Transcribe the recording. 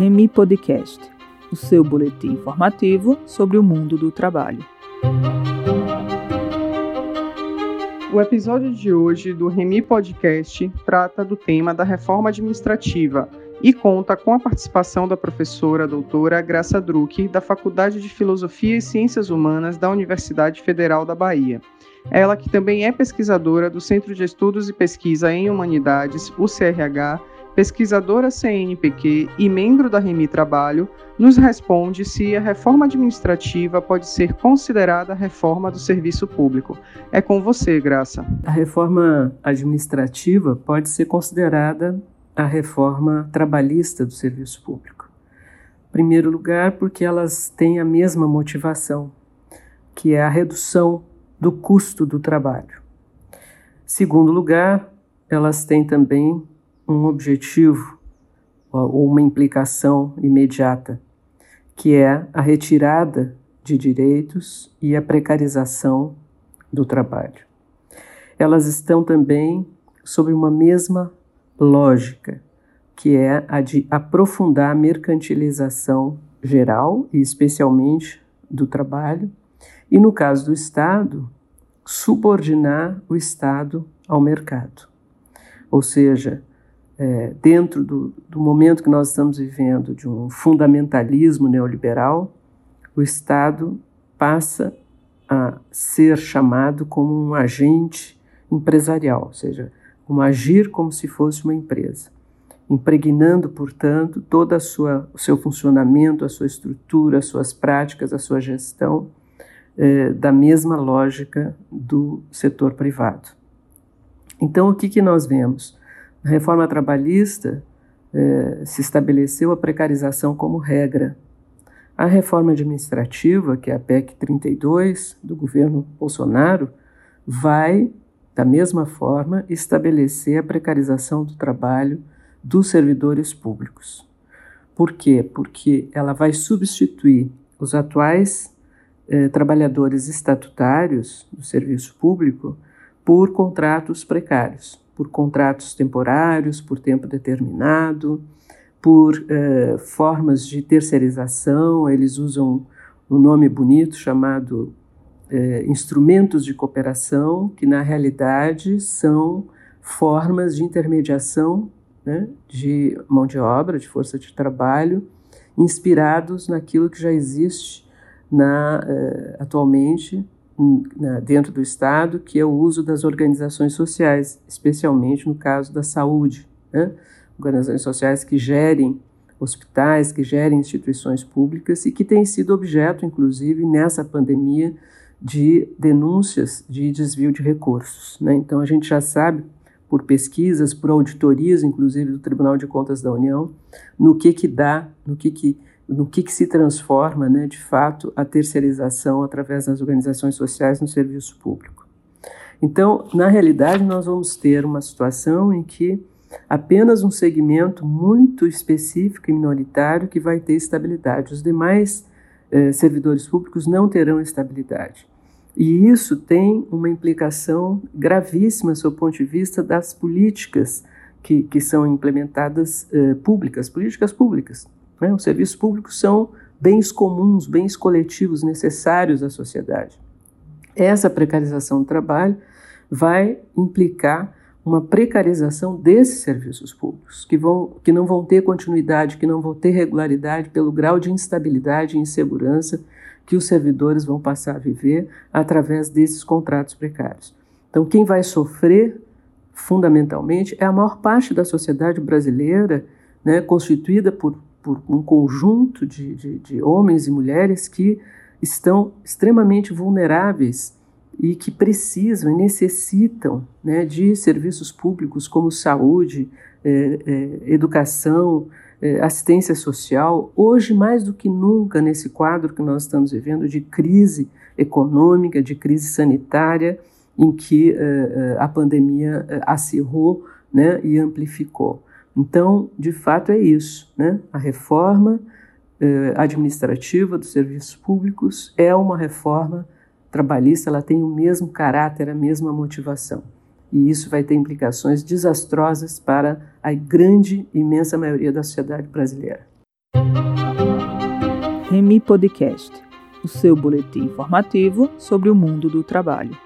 Remi Podcast, o seu boletim informativo sobre o mundo do trabalho. O episódio de hoje do Remi Podcast trata do tema da reforma administrativa e conta com a participação da professora doutora Graça Druck, da Faculdade de Filosofia e Ciências Humanas da Universidade Federal da Bahia. Ela que também é pesquisadora do Centro de Estudos e Pesquisa em Humanidades, o CRH, pesquisadora CNPq e membro da Remi Trabalho, nos responde se a reforma administrativa pode ser considerada reforma do serviço público. É com você, Graça. A reforma administrativa pode ser considerada a reforma trabalhista do serviço público. Em primeiro lugar, porque elas têm a mesma motivação, que é a redução do custo do trabalho. Segundo lugar, elas têm também um objetivo ou uma implicação imediata, que é a retirada de direitos e a precarização do trabalho. Elas estão também sob uma mesma lógica, que é a de aprofundar a mercantilização geral e especialmente do trabalho, e no caso do Estado, subordinar o Estado ao mercado. Ou seja, é, dentro do, do momento que nós estamos vivendo de um fundamentalismo neoliberal, o Estado passa a ser chamado como um agente empresarial, ou seja, como agir como se fosse uma empresa, impregnando, portanto, todo o seu funcionamento, a sua estrutura, as suas práticas, a sua gestão, é, da mesma lógica do setor privado. Então, o que, que nós vemos? Na reforma trabalhista, eh, se estabeleceu a precarização como regra. A reforma administrativa, que é a PEC 32 do governo Bolsonaro, vai, da mesma forma, estabelecer a precarização do trabalho dos servidores públicos. Por quê? Porque ela vai substituir os atuais eh, trabalhadores estatutários do serviço público por contratos precários por contratos temporários, por tempo determinado, por uh, formas de terceirização, eles usam um nome bonito chamado uh, instrumentos de cooperação, que na realidade são formas de intermediação né, de mão de obra, de força de trabalho, inspirados naquilo que já existe na, uh, atualmente dentro do Estado, que é o uso das organizações sociais, especialmente no caso da saúde. Né? Organizações sociais que gerem hospitais, que gerem instituições públicas e que têm sido objeto, inclusive, nessa pandemia, de denúncias de desvio de recursos. Né? Então, a gente já sabe, por pesquisas, por auditorias, inclusive do Tribunal de Contas da União, no que que dá, no que que no que, que se transforma, né, de fato, a terceirização através das organizações sociais no serviço público. Então, na realidade, nós vamos ter uma situação em que apenas um segmento muito específico e minoritário que vai ter estabilidade. Os demais eh, servidores públicos não terão estabilidade. E isso tem uma implicação gravíssima sob o ponto de vista das políticas que, que são implementadas eh, públicas, políticas públicas. Né? Os serviços públicos são bens comuns, bens coletivos necessários à sociedade. Essa precarização do trabalho vai implicar uma precarização desses serviços públicos, que, vão, que não vão ter continuidade, que não vão ter regularidade pelo grau de instabilidade e insegurança que os servidores vão passar a viver através desses contratos precários. Então, quem vai sofrer fundamentalmente é a maior parte da sociedade brasileira, né, constituída por por um conjunto de, de, de homens e mulheres que estão extremamente vulneráveis e que precisam e necessitam né, de serviços públicos como saúde, é, é, educação, é, assistência social, hoje mais do que nunca nesse quadro que nós estamos vivendo de crise econômica, de crise sanitária, em que a pandemia acirrou né, e amplificou. Então, de fato, é isso. Né? A reforma eh, administrativa dos serviços públicos é uma reforma trabalhista, ela tem o mesmo caráter, a mesma motivação. E isso vai ter implicações desastrosas para a grande, imensa maioria da sociedade brasileira. Remi Podcast, o seu boletim informativo sobre o mundo do trabalho.